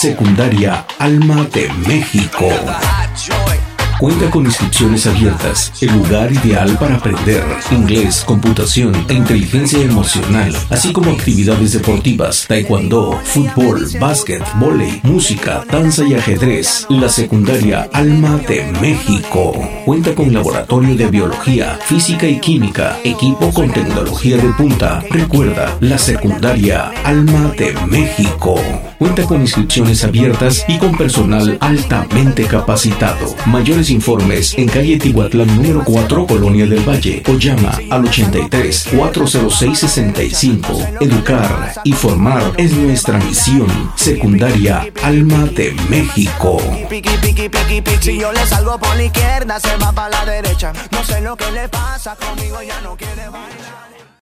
Secundaria Alma de México. Cuenta con inscripciones abiertas, el lugar ideal para aprender inglés, computación e inteligencia emocional, así como actividades deportivas, taekwondo, fútbol, básquet, volei, música, danza y ajedrez. La secundaria Alma de México cuenta con laboratorio de biología, física y química, equipo con tecnología de punta. Recuerda, la secundaria Alma de México cuenta con inscripciones abiertas y con personal altamente capacitado. Mayores informes en calle Tihuatlán número 4, Colonia del Valle o llama al 83 406 65. Educar y formar es nuestra misión. Secundaria Alma de México. Si yo le salgo por la izquierda, se va para la derecha. No sé lo que le pasa conmigo, ya no quiere bailar.